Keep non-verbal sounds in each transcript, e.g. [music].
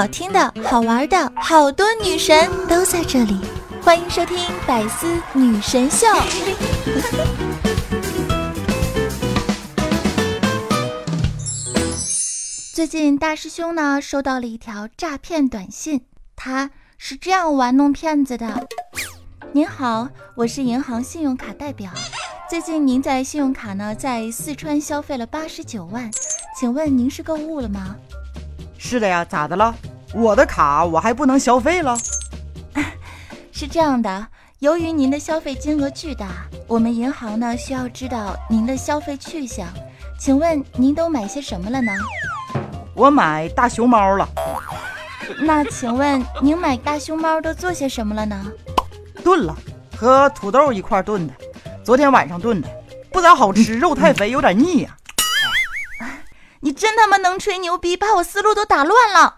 好听的、好玩的，好多女神都在这里，欢迎收听《百思女神秀》。[laughs] 最近大师兄呢收到了一条诈骗短信，他是这样玩弄骗子的：“您好，我是银行信用卡代表，最近您在信用卡呢在四川消费了八十九万，请问您是购物了吗？”“是的呀，咋的了？我的卡我还不能消费了？”“ [laughs] 是这样的，由于您的消费金额巨大，我们银行呢需要知道您的消费去向，请问您都买些什么了呢？”我买大熊猫了，那请问您买大熊猫都做些什么了呢？炖了，和土豆一块炖的，昨天晚上炖的，不咋好吃，肉太肥，有点腻呀。你真他妈能吹牛逼，把我思路都打乱了。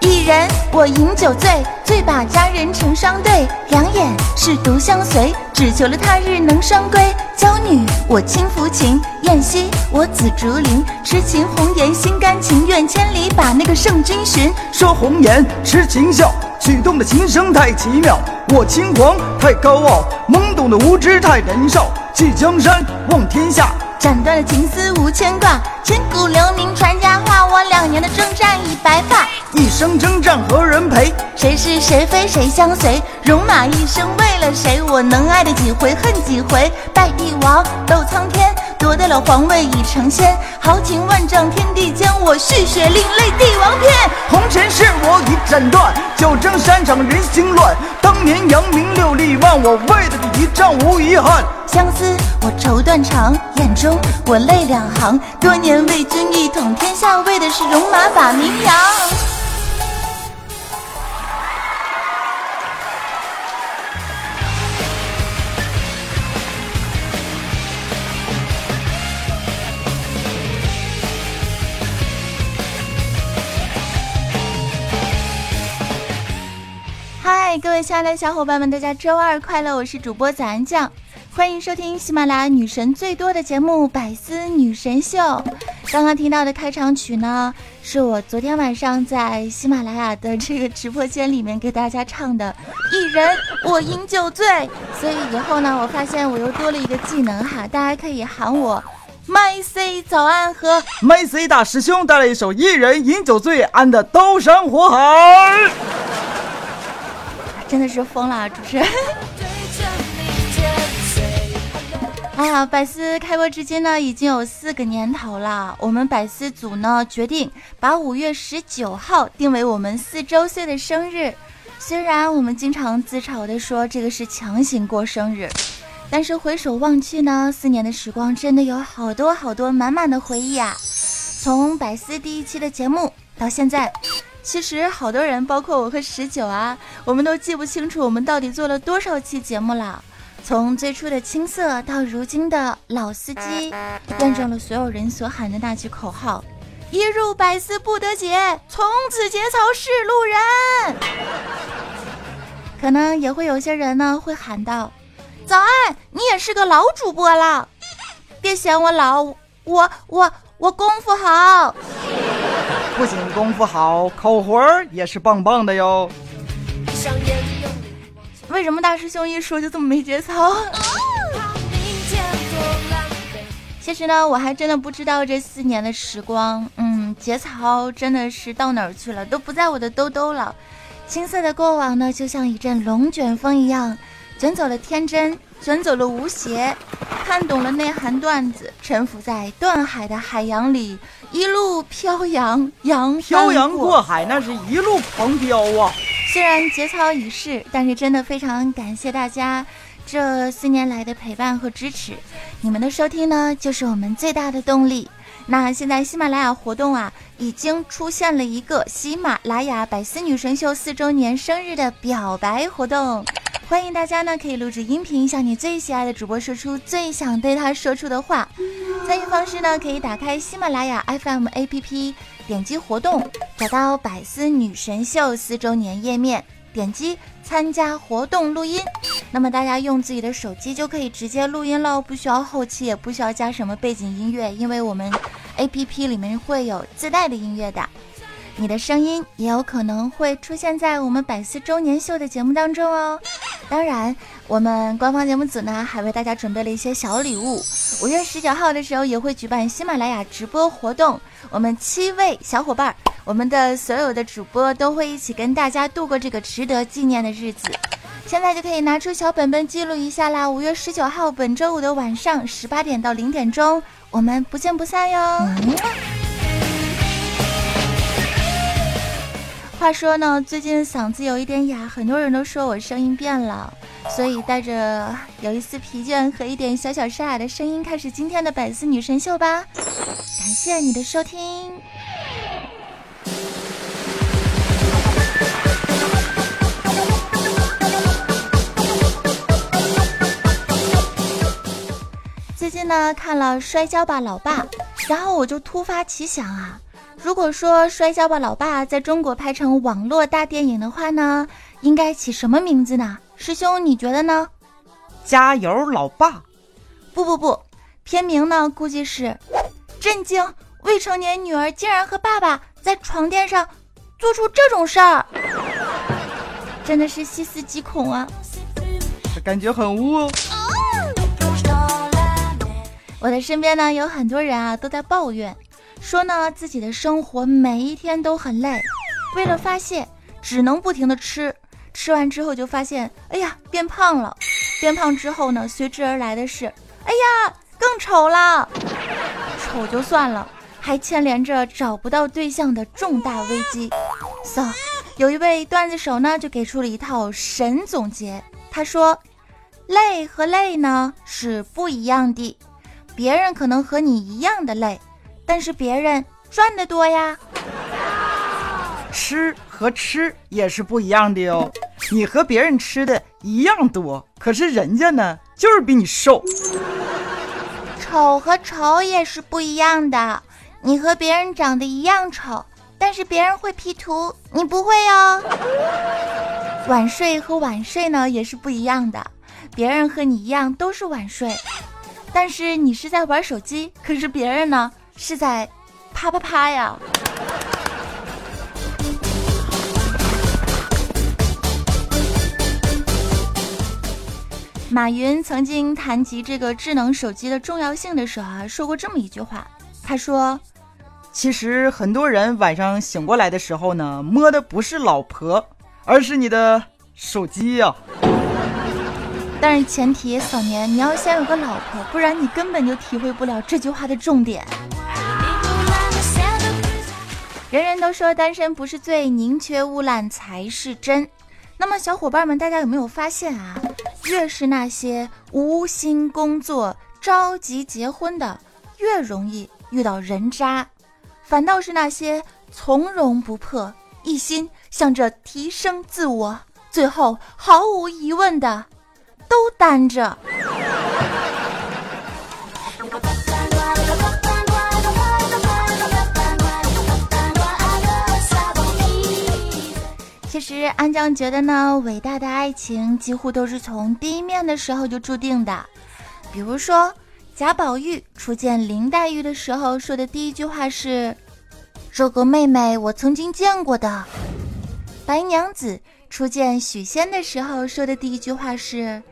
一人我饮酒醉，醉把佳人成双对，两眼是独相随。只求了他日能双归，娇女我轻抚琴，燕西我紫竹林，痴情红颜心甘情愿，千里把那个圣君寻。说红颜痴情笑，曲动的琴声太奇妙。我轻狂太高傲，懵懂的无知太年少。弃江山望天下，斩断了情丝无牵挂。千古留名传佳话，我两年的征战已白发。一生征战何人陪？谁是谁非谁相随？戎马一生为了谁？我能爱的几回恨几回？拜帝王斗苍天，夺得了皇位已成仙。豪情万丈天地间，我续写另类帝王篇。红尘事我已斩断，九征山场人心乱。当年扬名六立万，我为的第一战无遗憾。相思我愁断肠，眼中我泪两行。多年为君一统天下，为的是戎马把名扬。亲爱的小伙伴们，大家周二快乐！我是主播早安酱，欢迎收听喜马拉雅女神最多的节目《百思女神秀》。刚刚听到的开场曲呢，是我昨天晚上在喜马拉雅的这个直播间里面给大家唱的《一人我饮酒醉》。所以以后呢，我发现我又多了一个技能哈，大家可以喊我 My C 早安和 My C 大师兄带来一首《一人饮酒醉》安的刀山火海。真的是疯了，主持人！[laughs] 哎呀，百思开播至今呢，已经有四个年头了。我们百思组呢，决定把五月十九号定为我们四周岁的生日。虽然我们经常自嘲的说这个是强行过生日，但是回首望去呢，四年的时光真的有好多好多满满的回忆啊！从百思第一期的节目到现在。其实好多人，包括我和十九啊，我们都记不清楚我们到底做了多少期节目了。从最初的青涩到如今的老司机，验证了所有人所喊的那句口号：一入百思不得解，从此节操是路人。可能也会有些人呢会喊道：早安，你也是个老主播了，别嫌我老，我我我功夫好。不仅功夫好，口活儿也是棒棒的哟。为什么大师兄一说就这么没节操？其实呢，我还真的不知道这四年的时光，嗯，节操真的是到哪儿去了，都不在我的兜兜了。青涩的过往呢，就像一阵龙卷风一样，卷走了天真。卷走了吴邪，看懂了内涵段子，沉浮在断海的海洋里，一路飘扬，扬飘洋过海，那是一路狂飙啊！虽然节操已逝，但是真的非常感谢大家这四年来的陪伴和支持，你们的收听呢，就是我们最大的动力。那现在喜马拉雅活动啊，已经出现了一个喜马拉雅百思女神秀四周年生日的表白活动。欢迎大家呢，可以录制音频，向你最喜爱的主播说出最想对他说出的话。参与方式呢，可以打开喜马拉雅 FM APP，点击活动，找到百思女神秀四周年页面，点击参加活动录音。那么大家用自己的手机就可以直接录音喽，不需要后期，也不需要加什么背景音乐，因为我们 A P P 里面会有自带的音乐的。你的声音也有可能会出现在我们百思周年秀的节目当中哦。当然，我们官方节目组呢还为大家准备了一些小礼物。五月十九号的时候也会举办喜马拉雅直播活动，我们七位小伙伴，我们的所有的主播都会一起跟大家度过这个值得纪念的日子。现在就可以拿出小本本记录一下啦！五月十九号，本周五的晚上十八点到零点钟，我们不见不散哟。话说呢，最近嗓子有一点哑，很多人都说我声音变了，所以带着有一丝疲倦和一点小小沙哑的声音，开始今天的百思女神秀吧。感谢你的收听。最近呢看了《摔跤吧，老爸》，然后我就突发奇想啊，如果说《摔跤吧，老爸》在中国拍成网络大电影的话呢，应该起什么名字呢？师兄你觉得呢？加油，老爸！不不不，片名呢估计是震惊，未成年女儿竟然和爸爸在床垫上做出这种事儿，真的是细思极恐啊！感觉很污哦。我的身边呢有很多人啊都在抱怨，说呢自己的生活每一天都很累，为了发泄只能不停的吃，吃完之后就发现，哎呀变胖了，变胖之后呢随之而来的是，哎呀更丑了，丑就算了，还牵连着找不到对象的重大危机。So，有一位段子手呢就给出了一套神总结，他说，累和累呢是不一样的。别人可能和你一样的累，但是别人赚的多呀。吃和吃也是不一样的哟。你和别人吃的一样多，可是人家呢就是比你瘦。丑和丑也是不一样的。你和别人长得一样丑，但是别人会 P 图，你不会哦。晚睡和晚睡呢也是不一样的。别人和你一样都是晚睡。但是你是在玩手机，可是别人呢是在啪啪啪呀。马云曾经谈及这个智能手机的重要性的时候啊，说过这么一句话，他说：“其实很多人晚上醒过来的时候呢，摸的不是老婆，而是你的手机呀。”但是前提，小年你要先有个老婆，不然你根本就体会不了这句话的重点。人人都说单身不是罪，宁缺毋滥才是真。那么小伙伴们，大家有没有发现啊？越是那些无心工作、着急结婚的，越容易遇到人渣；反倒是那些从容不迫、一心想着提升自我，最后毫无疑问的。都单着。其实安江觉得呢，伟大的爱情几乎都是从第一面的时候就注定的。比如说，贾宝玉初见林黛玉的时候说的第一句话是：“这个妹妹我曾经见过的。”白娘子初见许仙的时候说的第一句话是。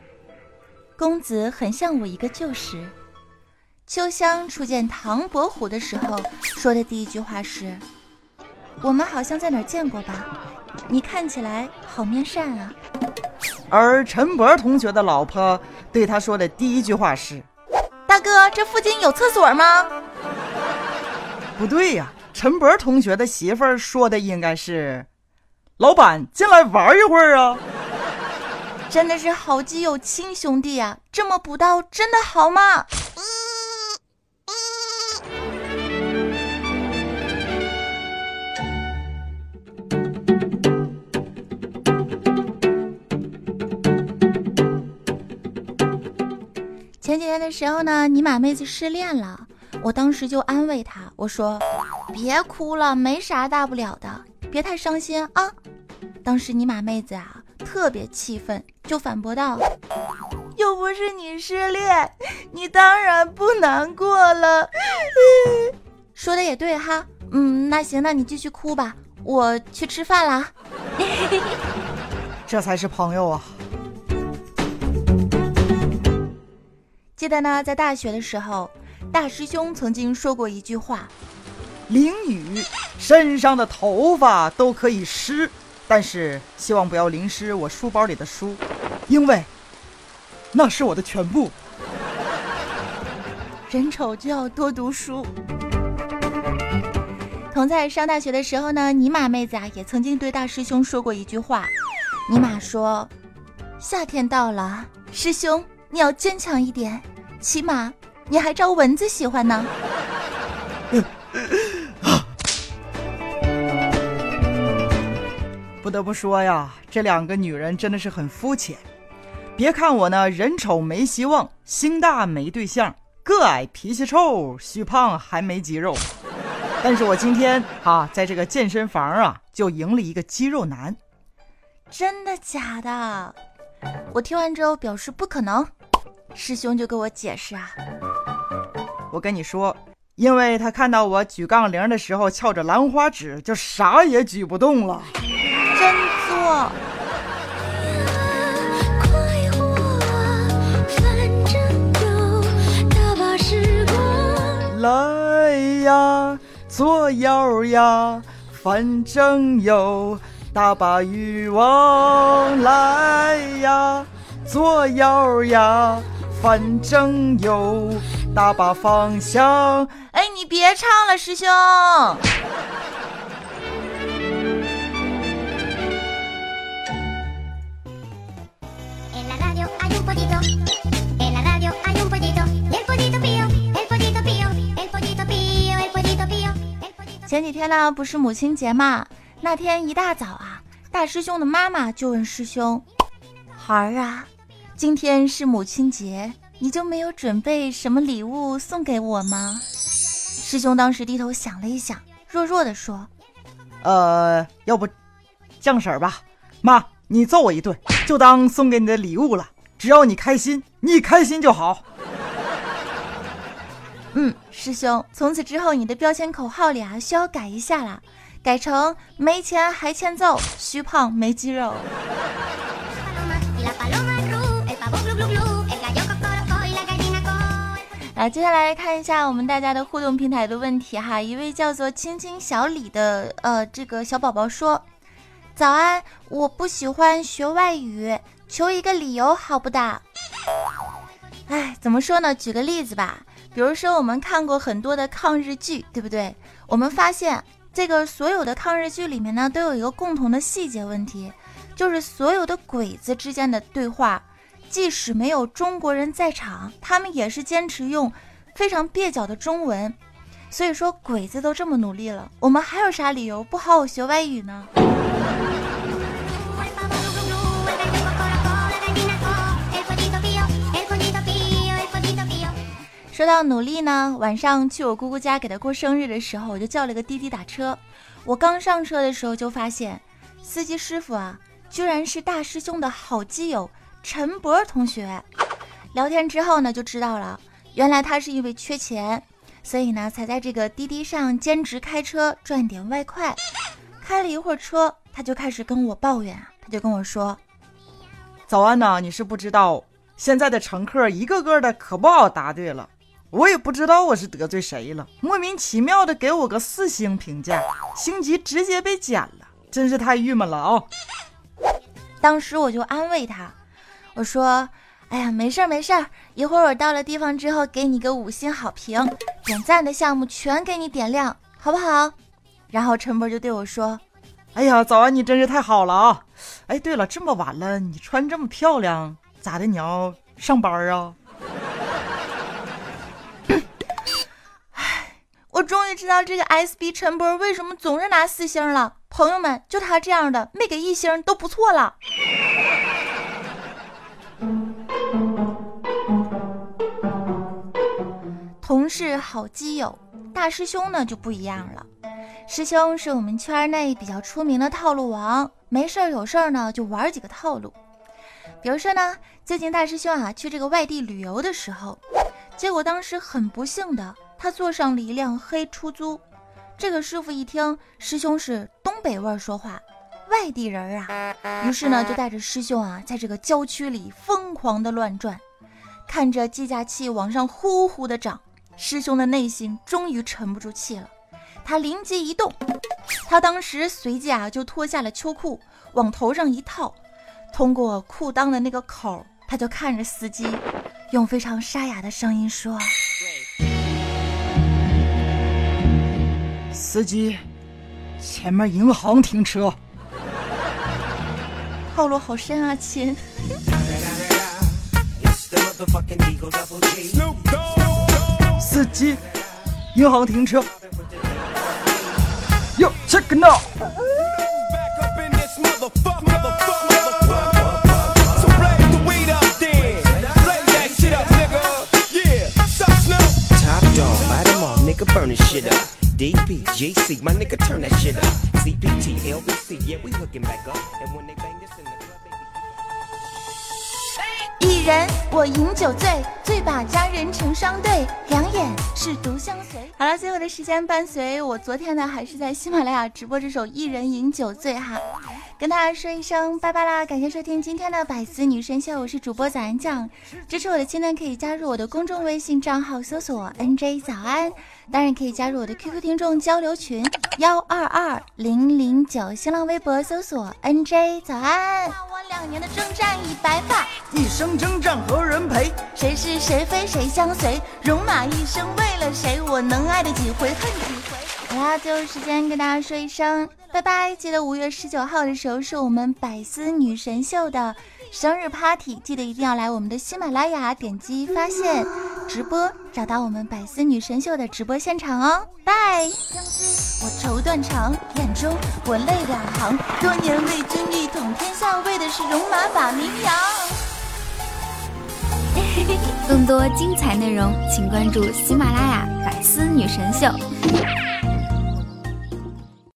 公子很像我一个旧识。秋香初见唐伯虎的时候说的第一句话是：“我们好像在哪儿见过吧？你看起来好面善啊。”而陈博同学的老婆对他说的第一句话是：“大哥，这附近有厕所吗？”不对呀，陈博同学的媳妇儿说的应该是：“老板，进来玩一会儿啊。”真的是好基友亲兄弟啊！这么补刀真的好吗？前几天的时候呢，尼玛妹子失恋了，我当时就安慰她，我说：“别哭了，没啥大不了的，别太伤心啊。”当时尼玛妹子啊。特别气愤，就反驳道：“又不是你失恋，你当然不难过了。[laughs] ”说的也对哈，嗯，那行，那你继续哭吧，我去吃饭啦。[laughs] 这才是朋友啊！记得呢，在大学的时候，大师兄曾经说过一句话：“淋雨，身上的头发都可以湿，但是希望不要淋湿我书包里的书，因为那是我的全部。”人丑就要多读书。同在上大学的时候呢，尼玛妹子啊也曾经对大师兄说过一句话。尼玛说：“夏天到了，师兄你要坚强一点，起码你还招蚊子喜欢呢。”不得不说呀，这两个女人真的是很肤浅。别看我呢，人丑没希望，心大没对象，个矮脾气臭，虚胖还没肌肉。但是我今天啊，在这个健身房啊，就赢了一个肌肉男。真的假的？我听完之后表示不可能。师兄就跟我解释啊，我跟你说，因为他看到我举杠铃的时候翘着兰花指，就啥也举不动了。真作。来呀！做妖呀，反正有大把欲望来呀！做妖呀，反正有大把方向。哎，你别唱了，师兄。前几天呢，不是母亲节嘛？那天一大早啊，大师兄的妈妈就问师兄：“孩儿啊，今天是母亲节，你就没有准备什么礼物送给我吗？”师兄当时低头想了一想，弱弱的说：“呃，要不降婶儿吧，妈，你揍我一顿，就当送给你的礼物了。只要你开心，你开心就好。”嗯，师兄，从此之后你的标签口号里啊需要改一下了，改成没钱还欠揍，虚胖没肌肉。来，接下来看一下我们大家的互动平台的问题哈。一位叫做青青小李的呃这个小宝宝说：“早安，我不喜欢学外语，求一个理由好不的？”哎，怎么说呢？举个例子吧。比如说，我们看过很多的抗日剧，对不对？我们发现，这个所有的抗日剧里面呢，都有一个共同的细节问题，就是所有的鬼子之间的对话，即使没有中国人在场，他们也是坚持用非常蹩脚的中文。所以说，鬼子都这么努力了，我们还有啥理由不好好学外语呢？说到努力呢，晚上去我姑姑家给她过生日的时候，我就叫了个滴滴打车。我刚上车的时候就发现，司机师傅啊，居然是大师兄的好基友陈博同学。聊天之后呢，就知道了，原来他是因为缺钱，所以呢才在这个滴滴上兼职开车赚点外快。开了一会儿车，他就开始跟我抱怨，他就跟我说：“早安呐，你是不知道，现在的乘客一个个的可不好答对了。”我也不知道我是得罪谁了，莫名其妙的给我个四星评价，星级直接被减了，真是太郁闷了啊！当时我就安慰他，我说：“哎呀，没事儿没事儿，一会儿我到了地方之后给你个五星好评，点赞的项目全给你点亮，好不好？”然后陈博就对我说：“哎呀，早安，你真是太好了啊！哎，对了，这么晚了，你穿这么漂亮，咋的？你要上班啊？[clears throat] ”我终于知道这个 SB 陈波为什么总是拿四星了。朋友们，就他这样的，没给一星都不错了。同事好基友，大师兄呢就不一样了。师兄是我们圈内比较出名的套路王，没事儿有事儿呢就玩几个套路。比如说呢，最近大师兄啊去这个外地旅游的时候，结果当时很不幸的，他坐上了一辆黑出租。这个师傅一听师兄是东北味儿说话，外地人啊，于是呢就带着师兄啊在这个郊区里疯狂的乱转，看着计价器往上呼呼的涨，师兄的内心终于沉不住气了，他灵机一动，他当时随即啊就脱下了秋裤，往头上一套。通过裤裆的那个口，他就看着司机，用非常沙哑的声音说：“司机，前面银行停车。”套路好深啊，亲！司机，银行停车。Yo check now。人我饮酒醉，醉把佳人成双对，两眼是独相随。好了，最后的时间伴随我昨天呢，还是在喜马拉雅直播这首《一人饮酒醉》哈，跟大家说一声拜拜啦！感谢收听今天的百思女神秀，我是主播早安酱。支持我的亲呢，可以加入我的公众微信账号，搜索 NJ 早安。当然可以加入我的 QQ 听众交流群幺二二零零九，新浪微博搜索 NJ 早安。我两年的征战已白发，一生征战何人陪？谁是谁非谁相随？戎马一生为了谁？我能爱的几回恨几回？好啦，最后时间跟大家说一声拜拜！记得五月十九号的时候是我们百思女神秀的。生日 party，记得一定要来我们的喜马拉雅，点击发现直播，找到我们百思女神秀的直播现场哦。拜。我绸缎长，眼中我泪两行。多年为君一统天下，为的是戎马把名扬。更多精彩内容，请关注喜马拉雅百思女神秀。